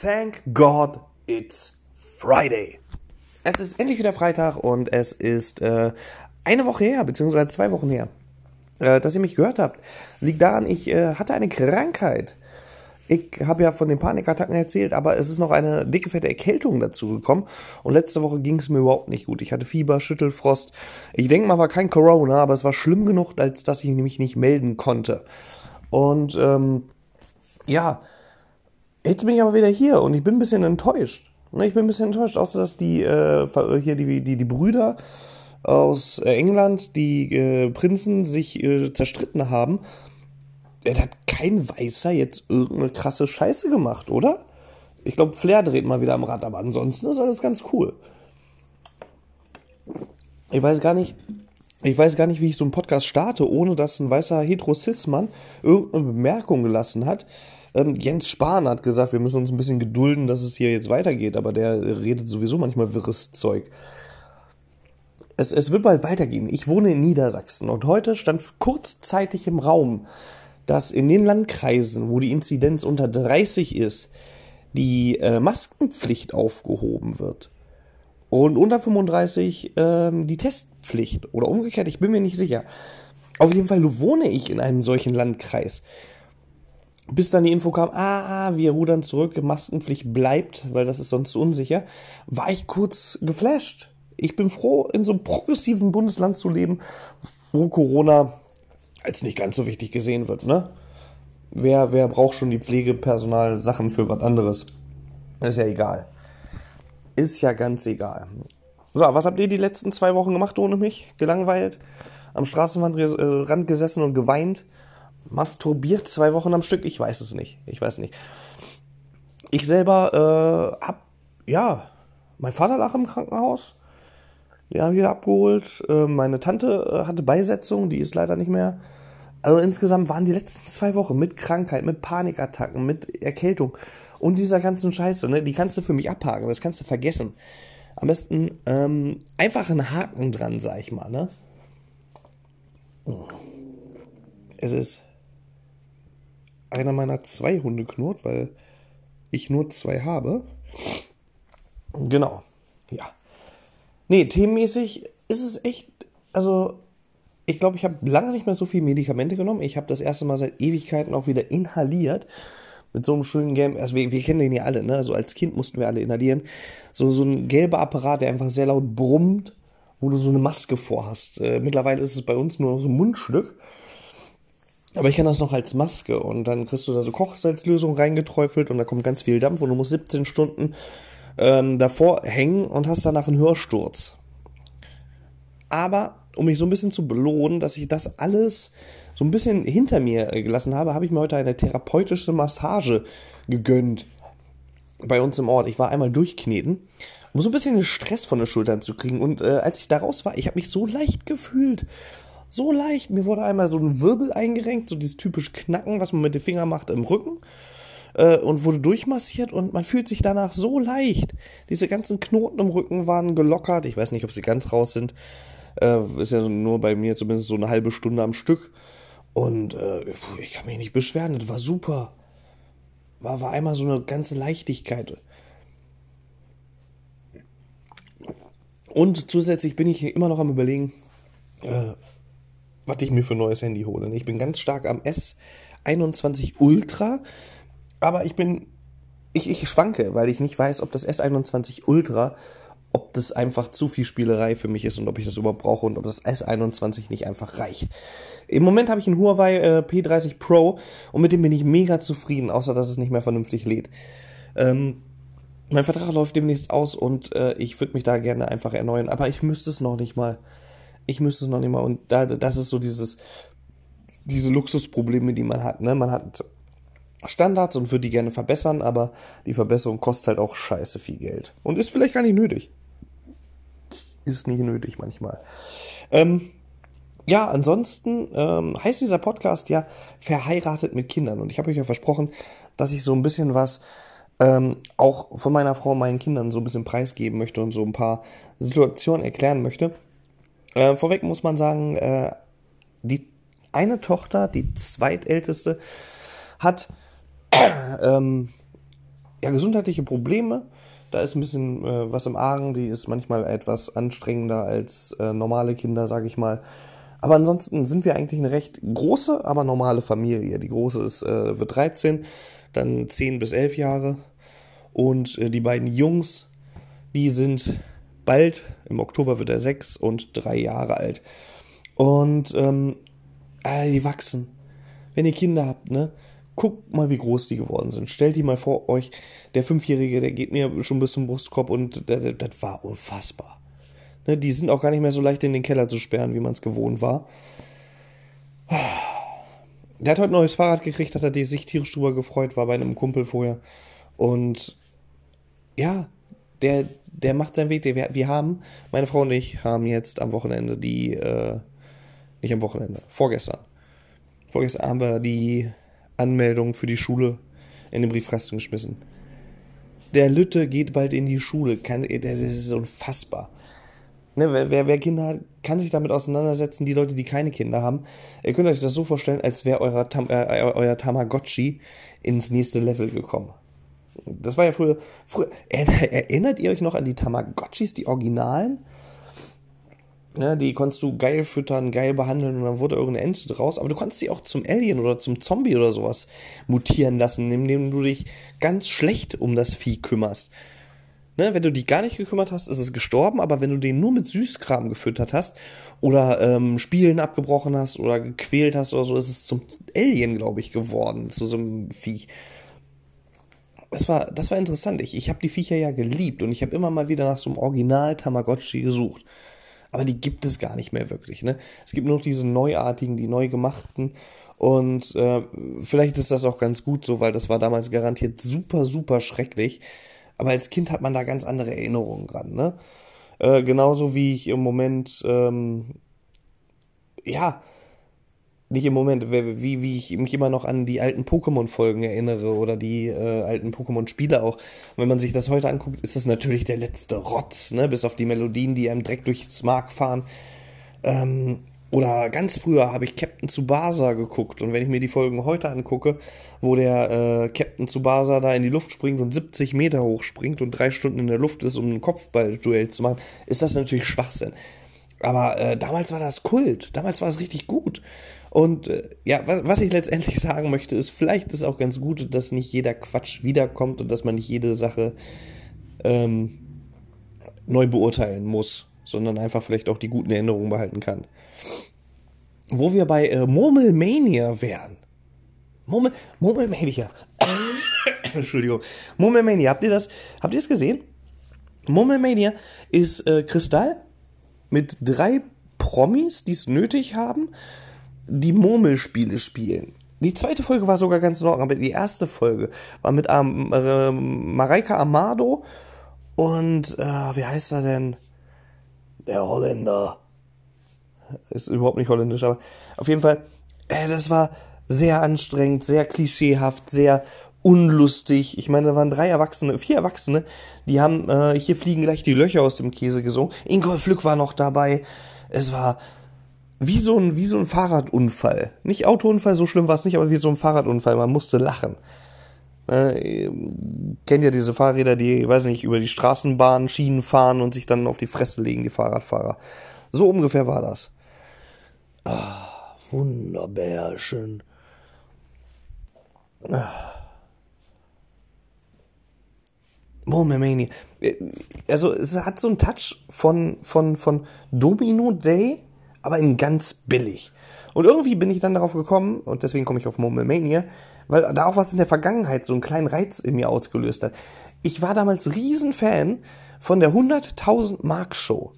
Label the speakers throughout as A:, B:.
A: Thank God it's Friday. Es ist endlich wieder Freitag und es ist äh, eine Woche her, beziehungsweise zwei Wochen her, äh, dass ihr mich gehört habt. Liegt daran, ich äh, hatte eine Krankheit. Ich habe ja von den Panikattacken erzählt, aber es ist noch eine dicke, fette Erkältung dazu gekommen. Und letzte Woche ging es mir überhaupt nicht gut. Ich hatte Fieber, Schüttelfrost. Ich denke mal, war kein Corona, aber es war schlimm genug, als dass ich mich nicht melden konnte. Und ähm, ja, Jetzt bin ich aber wieder hier und ich bin ein bisschen enttäuscht. Ne, ich bin ein bisschen enttäuscht, außer dass die äh, hier die, die, die Brüder aus äh, England, die äh, Prinzen, sich äh, zerstritten haben. Da hat kein Weißer jetzt irgendeine krasse Scheiße gemacht, oder? Ich glaube, Flair dreht mal wieder am Rad, aber ansonsten ist alles ganz cool. Ich weiß gar nicht, ich weiß gar nicht, wie ich so einen Podcast starte, ohne dass ein weißer Heterosismann irgendeine Bemerkung gelassen hat. Ähm, Jens Spahn hat gesagt, wir müssen uns ein bisschen gedulden, dass es hier jetzt weitergeht, aber der redet sowieso manchmal wirres Zeug. Es, es wird bald weitergehen. Ich wohne in Niedersachsen und heute stand kurzzeitig im Raum, dass in den Landkreisen, wo die Inzidenz unter 30 ist, die äh, Maskenpflicht aufgehoben wird. Und unter 35 ähm, die Testpflicht. Oder umgekehrt, ich bin mir nicht sicher. Auf jeden Fall wohne ich in einem solchen Landkreis bis dann die Info kam, ah, wir rudern zurück, Maskenpflicht bleibt, weil das ist sonst unsicher, war ich kurz geflasht. Ich bin froh, in so einem progressiven Bundesland zu leben, wo Corona als nicht ganz so wichtig gesehen wird, ne? Wer, wer braucht schon die Pflegepersonal Sachen für was anderes? Ist ja egal. Ist ja ganz egal. So, was habt ihr die letzten zwei Wochen gemacht ohne mich? Gelangweilt? Am Straßenrand gesessen und geweint? Masturbiert zwei Wochen am Stück? Ich weiß es nicht. Ich weiß nicht. Ich selber äh, hab, ja, mein Vater lag im Krankenhaus. Den habe ich wieder abgeholt. Äh, meine Tante äh, hatte Beisetzung, die ist leider nicht mehr. Also insgesamt waren die letzten zwei Wochen mit Krankheit, mit Panikattacken, mit Erkältung und dieser ganzen Scheiße, ne, die kannst du für mich abhaken, das kannst du vergessen. Am besten ähm, einfach einen Haken dran, sag ich mal, ne? Es ist einer meiner zwei Hunde knurrt, weil ich nur zwei habe. Genau. Ja. Nee, themenmäßig ist es echt, also ich glaube, ich habe lange nicht mehr so viele Medikamente genommen. Ich habe das erste Mal seit Ewigkeiten auch wieder inhaliert. Mit so einem schönen Game, also wir, wir kennen den ja alle, ne? Also als Kind mussten wir alle inhalieren. So, so ein gelber Apparat, der einfach sehr laut brummt, wo du so eine Maske vorhast. Äh, mittlerweile ist es bei uns nur so ein Mundstück. Aber ich kenne das noch als Maske und dann kriegst du da so Kochsalzlösung reingeträufelt und da kommt ganz viel Dampf und du musst 17 Stunden ähm, davor hängen und hast danach einen Hörsturz. Aber um mich so ein bisschen zu belohnen, dass ich das alles so ein bisschen hinter mir äh, gelassen habe, habe ich mir heute eine therapeutische Massage gegönnt. Bei uns im Ort. Ich war einmal durchkneten, um so ein bisschen den Stress von den Schultern zu kriegen. Und äh, als ich da raus war, ich habe mich so leicht gefühlt so leicht. Mir wurde einmal so ein Wirbel eingerenkt, so dieses typische Knacken, was man mit den Fingern macht im Rücken. Äh, und wurde durchmassiert und man fühlt sich danach so leicht. Diese ganzen Knoten im Rücken waren gelockert. Ich weiß nicht, ob sie ganz raus sind. Äh, ist ja nur bei mir zumindest so eine halbe Stunde am Stück. Und äh, ich kann mich nicht beschweren, das war super. War, war einmal so eine ganze Leichtigkeit. Und zusätzlich bin ich immer noch am überlegen, äh, was ich mir für ein neues Handy hole. Ich bin ganz stark am S21 Ultra, aber ich bin, ich, ich schwanke, weil ich nicht weiß, ob das S21 Ultra, ob das einfach zu viel Spielerei für mich ist und ob ich das überhaupt brauche und ob das S21 nicht einfach reicht. Im Moment habe ich einen Huawei äh, P30 Pro und mit dem bin ich mega zufrieden, außer dass es nicht mehr vernünftig lädt. Ähm, mein Vertrag läuft demnächst aus und äh, ich würde mich da gerne einfach erneuern, aber ich müsste es noch nicht mal ich müsste es noch nicht mal. Und da, das ist so dieses, diese Luxusprobleme, die man hat. Ne? Man hat Standards und würde die gerne verbessern, aber die Verbesserung kostet halt auch scheiße viel Geld. Und ist vielleicht gar nicht nötig. Ist nicht nötig manchmal. Ähm, ja, ansonsten ähm, heißt dieser Podcast ja verheiratet mit Kindern. Und ich habe euch ja versprochen, dass ich so ein bisschen was ähm, auch von meiner Frau meinen Kindern so ein bisschen preisgeben möchte und so ein paar Situationen erklären möchte. Äh, vorweg muss man sagen, äh, die eine Tochter, die zweitälteste, hat ähm, ja, gesundheitliche Probleme. Da ist ein bisschen äh, was im Argen, die ist manchmal etwas anstrengender als äh, normale Kinder, sage ich mal. Aber ansonsten sind wir eigentlich eine recht große, aber normale Familie. Die große ist, äh, wird 13, dann 10 bis 11 Jahre. Und äh, die beiden Jungs, die sind bald, im Oktober wird er 6 und 3 Jahre alt. Und ähm, äh, die wachsen. Wenn ihr Kinder habt, ne? Guckt mal, wie groß die geworden sind. Stellt die mal vor euch. Der Fünfjährige, der geht mir schon bis zum Brustkorb und das, das war unfassbar. Ne, die sind auch gar nicht mehr so leicht in den Keller zu sperren, wie man es gewohnt war. Der hat heute ein neues Fahrrad gekriegt, hat er sich tierisch drüber gefreut, war bei einem Kumpel vorher. Und ja, der, der macht seinen Weg. Wir, wir haben, meine Frau und ich haben jetzt am Wochenende die, äh, nicht am Wochenende, vorgestern. Vorgestern haben wir die Anmeldung für die Schule in den Briefkasten geschmissen. Der Lütte geht bald in die Schule. Kann, das ist unfassbar. Ne, wer, wer, wer, Kinder hat, kann sich damit auseinandersetzen. Die Leute, die keine Kinder haben, ihr könnt euch das so vorstellen, als wäre euer, Tam, äh, euer Tamagotchi ins nächste Level gekommen. Das war ja früher, früher. Erinnert ihr euch noch an die Tamagotchis, die Originalen? Ne, die konntest du geil füttern, geil behandeln und dann wurde irgendeine Ente draus. Aber du konntest sie auch zum Alien oder zum Zombie oder sowas mutieren lassen, indem du dich ganz schlecht um das Vieh kümmerst. Ne, wenn du dich gar nicht gekümmert hast, ist es gestorben, aber wenn du den nur mit Süßkram gefüttert hast oder ähm, Spielen abgebrochen hast oder gequält hast oder so, ist es zum Alien, glaube ich, geworden, zu so einem Viech. Das war, das war interessant. Ich, ich habe die Viecher ja geliebt und ich habe immer mal wieder nach so einem Original Tamagotchi gesucht aber die gibt es gar nicht mehr wirklich. Ne? Es gibt nur noch diese neuartigen, die neu gemachten. Und äh, vielleicht ist das auch ganz gut so, weil das war damals garantiert super, super schrecklich. Aber als Kind hat man da ganz andere Erinnerungen dran. Ne? Äh, genauso wie ich im Moment, ähm, ja, nicht im Moment, wie, wie ich mich immer noch an die alten Pokémon-Folgen erinnere oder die äh, alten Pokémon-Spiele auch. wenn man sich das heute anguckt, ist das natürlich der letzte Rotz, ne? Bis auf die Melodien, die einem direkt durchs Mark fahren. Ähm, oder ganz früher habe ich Captain Tsubasa geguckt und wenn ich mir die Folgen heute angucke, wo der äh, Captain Tsubasa da in die Luft springt und 70 Meter hoch springt und drei Stunden in der Luft ist, um ein Kopfballduell zu machen, ist das natürlich Schwachsinn. Aber äh, damals war das Kult, damals war es richtig gut. Und äh, ja, was, was ich letztendlich sagen möchte, ist, vielleicht ist auch ganz gut, dass nicht jeder Quatsch wiederkommt und dass man nicht jede Sache ähm, neu beurteilen muss, sondern einfach vielleicht auch die guten Erinnerungen behalten kann. Wo wir bei äh, Murmelmania wären. Murmel, Murmelmania. Entschuldigung. Murmelmania, habt ihr das, habt ihr es gesehen? Murmelmania ist äh, Kristall mit drei Promis, die es nötig haben die Murmelspiele spielen. Die zweite Folge war sogar ganz in Ordnung, aber die erste Folge war mit ähm, äh, Mareike Amado und äh, wie heißt er denn? Der Holländer. Ist überhaupt nicht holländisch, aber auf jeden Fall, äh, das war sehr anstrengend, sehr klischeehaft, sehr unlustig. Ich meine, da waren drei Erwachsene, vier Erwachsene, die haben äh, hier fliegen gleich die Löcher aus dem Käse gesungen. Ingolf Lück war noch dabei. Es war wie so ein, wie so ein Fahrradunfall. Nicht Autounfall, so schlimm war es nicht, aber wie so ein Fahrradunfall. Man musste lachen. Äh, kennt ja diese Fahrräder, die, weiß nicht, über die Straßenbahn, Schienen fahren und sich dann auf die Fresse legen, die Fahrradfahrer. So ungefähr war das. Ah, wunderbärchen. Ah. Momemania. Äh, also es hat so einen Touch von, von, von Domino Day aber in ganz billig. Und irgendwie bin ich dann darauf gekommen, und deswegen komme ich auf Murmelmania, weil da auch was in der Vergangenheit so einen kleinen Reiz in mir ausgelöst hat. Ich war damals Riesenfan von der 100.000 Mark Show.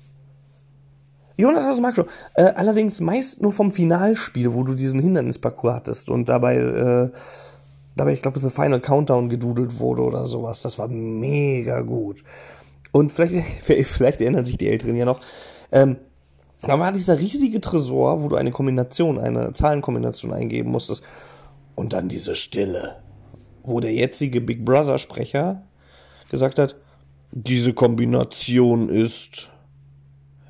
A: Die 100.000 Mark Show. Äh, allerdings meist nur vom Finalspiel, wo du diesen Hindernisparcours hattest und dabei, äh, dabei, ich glaube, der Final Countdown gedudelt wurde oder sowas. Das war mega gut. Und vielleicht, vielleicht erinnern sich die Älteren ja noch. Ähm, da war dieser riesige Tresor, wo du eine Kombination, eine Zahlenkombination eingeben musstest. Und dann diese Stille, wo der jetzige Big Brother Sprecher gesagt hat, diese Kombination ist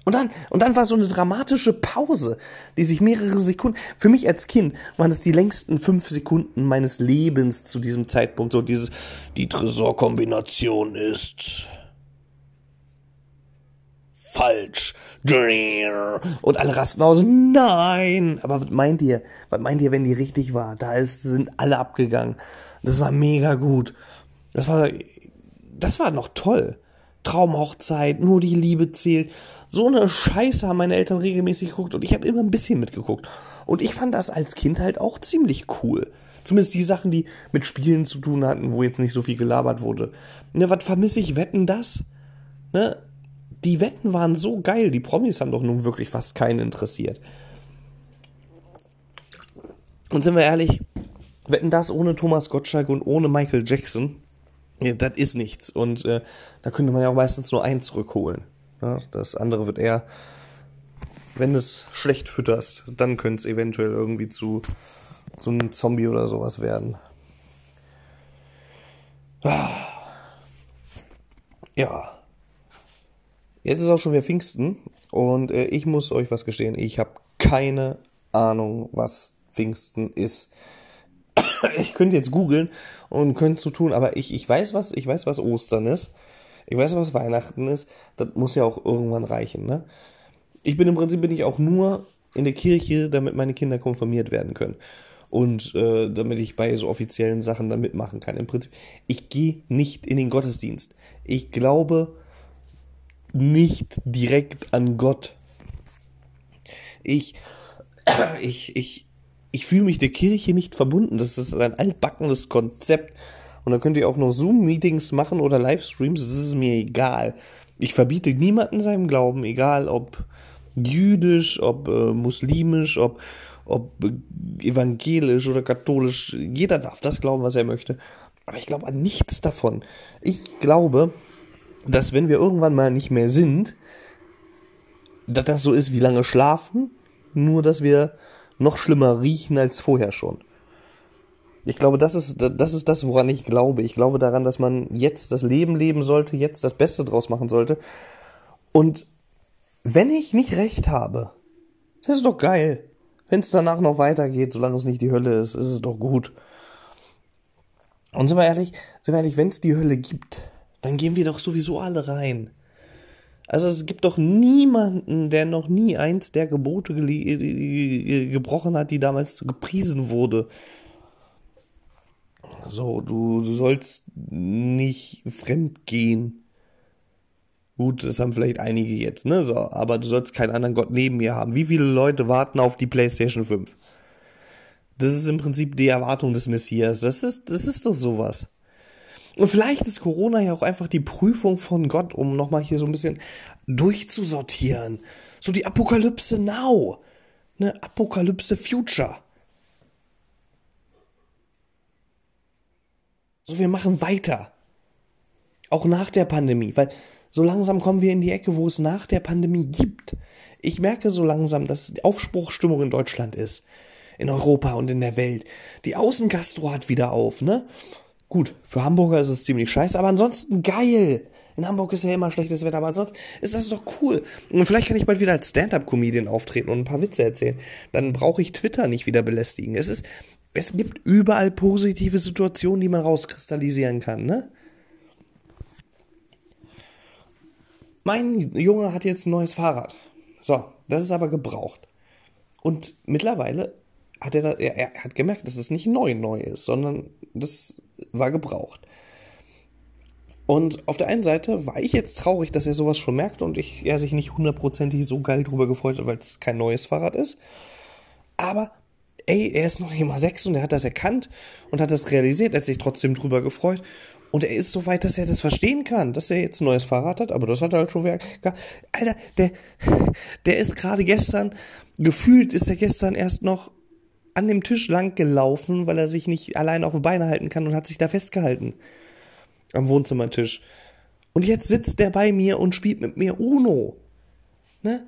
A: Und dann, und dann war so eine dramatische Pause, die sich mehrere Sekunden, für mich als Kind waren es die längsten fünf Sekunden meines Lebens zu diesem Zeitpunkt, so dieses, die Tresorkombination ist falsch. Und alle rasten aus, nein. Aber was meint ihr? Was meint ihr, wenn die richtig war? Da ist, sind alle abgegangen. Das war mega gut. Das war, das war noch toll. Traumhochzeit, nur die Liebe zählt. So eine Scheiße haben meine Eltern regelmäßig geguckt und ich habe immer ein bisschen mitgeguckt. Und ich fand das als Kind halt auch ziemlich cool. Zumindest die Sachen, die mit Spielen zu tun hatten, wo jetzt nicht so viel gelabert wurde. Ne, was vermisse ich? Wetten das? Ne? Die Wetten waren so geil. Die Promis haben doch nun wirklich fast keinen interessiert. Und sind wir ehrlich, wetten das ohne Thomas Gottschalk und ohne Michael Jackson, ja, das ist nichts. Und äh, da könnte man ja auch meistens nur einen zurückholen. Ja, das andere wird eher, wenn es schlecht fütterst, dann könnte es eventuell irgendwie zu, zu einem Zombie oder sowas werden. Ah. Ja. Jetzt ist auch schon wieder Pfingsten und äh, ich muss euch was gestehen, ich habe keine Ahnung, was Pfingsten ist. ich könnte jetzt googeln und könnte so tun, aber ich, ich weiß was, ich weiß was Ostern ist. Ich weiß was Weihnachten ist. Das muss ja auch irgendwann reichen, ne? Ich bin im Prinzip bin ich auch nur in der Kirche, damit meine Kinder konfirmiert werden können und äh, damit ich bei so offiziellen Sachen dann mitmachen kann. Im Prinzip, ich gehe nicht in den Gottesdienst. Ich glaube nicht direkt an Gott. Ich, ich, ich, ich fühle mich der Kirche nicht verbunden. Das ist ein altbackenes Konzept. Und da könnt ihr auch noch Zoom-Meetings machen oder Livestreams. Das ist mir egal. Ich verbiete niemanden seinem Glauben, egal ob jüdisch, ob äh, muslimisch, ob, ob evangelisch oder katholisch. Jeder darf das glauben, was er möchte. Aber ich glaube an nichts davon. Ich glaube, dass wenn wir irgendwann mal nicht mehr sind, dass das so ist wie lange schlafen, nur dass wir noch schlimmer riechen als vorher schon. Ich glaube, das ist, das ist das, woran ich glaube. Ich glaube daran, dass man jetzt das Leben leben sollte, jetzt das Beste draus machen sollte. Und wenn ich nicht recht habe, das ist doch geil. Wenn es danach noch weitergeht, solange es nicht die Hölle ist, ist es doch gut. Und sind wir ehrlich, sind wir ehrlich, wenn es die Hölle gibt, dann gehen wir doch sowieso alle rein. Also es gibt doch niemanden, der noch nie eins der Gebote gebrochen hat, die damals gepriesen wurde. So, du, du sollst nicht fremd gehen. Gut, das haben vielleicht einige jetzt, ne? So, aber du sollst keinen anderen Gott neben mir haben. Wie viele Leute warten auf die PlayStation 5? Das ist im Prinzip die Erwartung des Messias. Das ist, das ist doch sowas. Und vielleicht ist Corona ja auch einfach die Prüfung von Gott, um nochmal hier so ein bisschen durchzusortieren. So die Apokalypse Now. Ne, Apokalypse Future. So, wir machen weiter. Auch nach der Pandemie, weil so langsam kommen wir in die Ecke, wo es nach der Pandemie gibt. Ich merke so langsam, dass die Aufbruchsstimmung in Deutschland ist. In Europa und in der Welt. Die Außengastro hat wieder auf, ne? Gut, für Hamburger ist es ziemlich scheiße, aber ansonsten geil. In Hamburg ist ja immer schlechtes Wetter, aber ansonsten ist das doch cool. Und vielleicht kann ich bald wieder als Stand-up-Comedian auftreten und ein paar Witze erzählen. Dann brauche ich Twitter nicht wieder belästigen. Es ist, es gibt überall positive Situationen, die man rauskristallisieren kann, ne? Mein Junge hat jetzt ein neues Fahrrad. So, das ist aber gebraucht. Und mittlerweile hat er, er, er hat gemerkt, dass es nicht neu neu ist, sondern das war gebraucht. Und auf der einen Seite war ich jetzt traurig, dass er sowas schon merkt und ich, er sich nicht hundertprozentig so geil drüber gefreut hat, weil es kein neues Fahrrad ist. Aber ey, er ist noch nicht mal sechs und er hat das erkannt und hat das realisiert, er hat sich trotzdem drüber gefreut. Und er ist so weit, dass er das verstehen kann, dass er jetzt ein neues Fahrrad hat, aber das hat er halt schon wieder. Alter, der, der ist gerade gestern, gefühlt ist er gestern erst noch an dem Tisch lang gelaufen, weil er sich nicht allein auf die Beine halten kann und hat sich da festgehalten. Am Wohnzimmertisch. Und jetzt sitzt der bei mir und spielt mit mir Uno. Ne?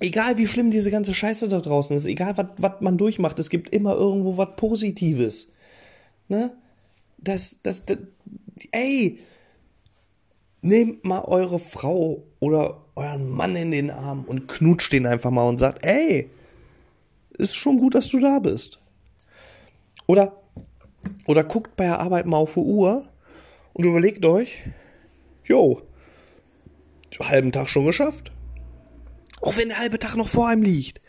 A: Egal wie schlimm diese ganze Scheiße da draußen ist, egal was man durchmacht, es gibt immer irgendwo was Positives. Ne? Das, das, das, ey, nehmt mal eure Frau oder euren Mann in den Arm und knutscht den einfach mal und sagt, ey, ist schon gut, dass du da bist. Oder, oder guckt bei der Arbeit mal auf die Uhr und überlegt euch, jo, halben Tag schon geschafft. Auch wenn der halbe Tag noch vor einem liegt.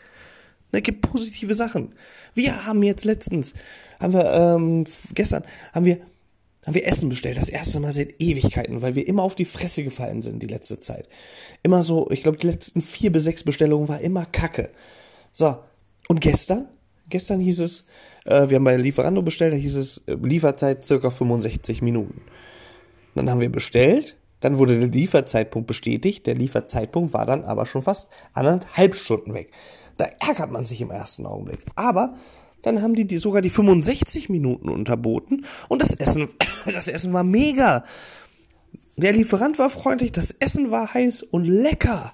A: Da gibt positive Sachen. Wir haben jetzt letztens, haben wir, ähm, gestern, haben wir, haben wir Essen bestellt. Das erste Mal seit Ewigkeiten, weil wir immer auf die Fresse gefallen sind die letzte Zeit. Immer so, ich glaube, die letzten vier bis sechs Bestellungen war immer Kacke. So. Und gestern? Gestern hieß es, äh, wir haben bei Lieferando bestellt, da hieß es, äh, Lieferzeit circa 65 Minuten. Dann haben wir bestellt, dann wurde der Lieferzeitpunkt bestätigt, der Lieferzeitpunkt war dann aber schon fast anderthalb Stunden weg. Da ärgert man sich im ersten Augenblick. Aber dann haben die, die sogar die 65 Minuten unterboten und das Essen, das Essen war mega. Der Lieferant war freundlich, das Essen war heiß und lecker.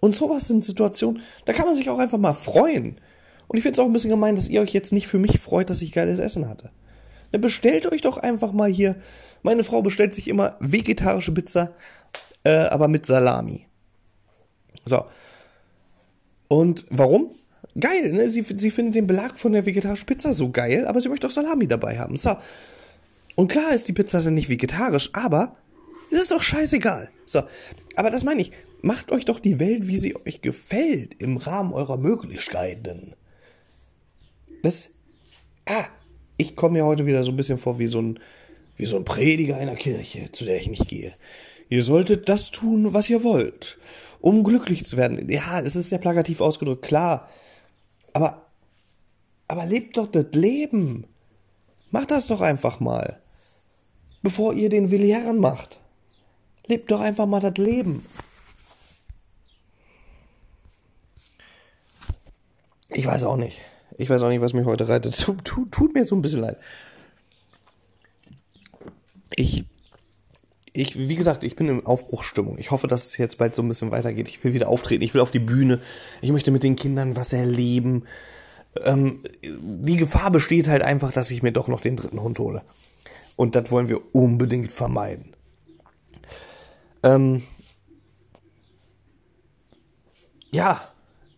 A: Und sowas sind Situationen, da kann man sich auch einfach mal freuen. Und ich finde es auch ein bisschen gemein, dass ihr euch jetzt nicht für mich freut, dass ich geiles Essen hatte. Dann bestellt euch doch einfach mal hier. Meine Frau bestellt sich immer vegetarische Pizza, äh, aber mit Salami. So. Und warum? Geil, ne? Sie, sie findet den Belag von der vegetarischen Pizza so geil, aber sie möchte auch Salami dabei haben. So. Und klar ist die Pizza dann nicht vegetarisch, aber es ist doch scheißegal. So. Aber das meine ich. Macht euch doch die Welt, wie sie euch gefällt, im Rahmen eurer Möglichkeiten. Das. Ah, ich komme mir heute wieder so ein bisschen vor wie so ein, wie so ein Prediger einer Kirche, zu der ich nicht gehe. Ihr solltet das tun, was ihr wollt, um glücklich zu werden. Ja, es ist sehr plakativ ausgedrückt, klar. Aber, aber lebt doch das Leben. Macht das doch einfach mal. Bevor ihr den Villieren macht. Lebt doch einfach mal das Leben. Ich weiß auch nicht. Ich weiß auch nicht, was mich heute reitet. Tut, tut mir so ein bisschen leid. Ich, ich, wie gesagt, ich bin in Aufbruchsstimmung. Ich hoffe, dass es jetzt bald so ein bisschen weitergeht. Ich will wieder auftreten. Ich will auf die Bühne. Ich möchte mit den Kindern was erleben. Ähm, die Gefahr besteht halt einfach, dass ich mir doch noch den dritten Hund hole. Und das wollen wir unbedingt vermeiden. Ähm, ja,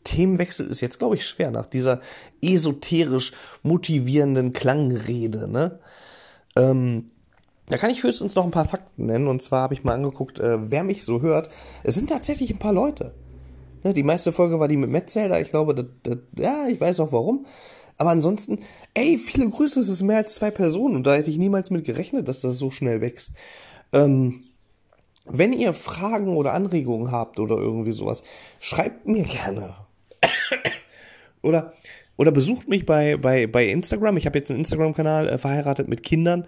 A: Themenwechsel ist jetzt, glaube ich, schwer nach dieser esoterisch motivierenden Klangrede. Ne? Ähm, da kann ich höchstens noch ein paar Fakten nennen. Und zwar habe ich mal angeguckt, äh, wer mich so hört. Es sind tatsächlich ein paar Leute. Ne, die meiste Folge war die mit Metzelder. Ich glaube, das, das, ja, ich weiß auch warum. Aber ansonsten, ey, viele Grüße, es ist mehr als zwei Personen. Und da hätte ich niemals mit gerechnet, dass das so schnell wächst. Ähm, wenn ihr Fragen oder Anregungen habt oder irgendwie sowas, schreibt mir gerne. Oder, oder besucht mich bei, bei, bei Instagram. Ich habe jetzt einen Instagram-Kanal, äh, verheiratet mit Kindern.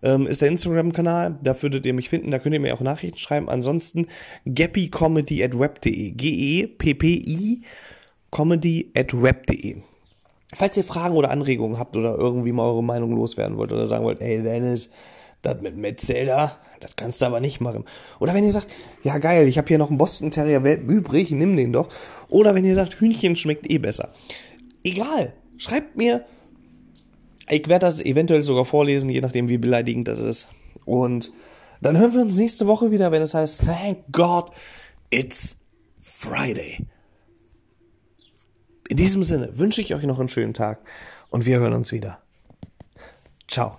A: Ähm, ist der Instagram-Kanal, da würdet ihr mich finden, da könnt ihr mir auch Nachrichten schreiben. Ansonsten gappycomedy. G-E-P-P-I comedy at web.de. Falls ihr Fragen oder Anregungen habt oder irgendwie mal eure Meinung loswerden wollt oder sagen wollt, ey Dennis, das mit Metzelder, das kannst du aber nicht machen. Oder wenn ihr sagt, ja geil, ich habe hier noch einen Boston Terrier Welpen übrig, nimm den doch. Oder wenn ihr sagt, Hühnchen schmeckt eh besser. Egal, schreibt mir. Ich werde das eventuell sogar vorlesen, je nachdem wie beleidigend das ist. Und dann hören wir uns nächste Woche wieder, wenn es heißt, thank God, it's Friday. In diesem Sinne wünsche ich euch noch einen schönen Tag und wir hören uns wieder. Ciao.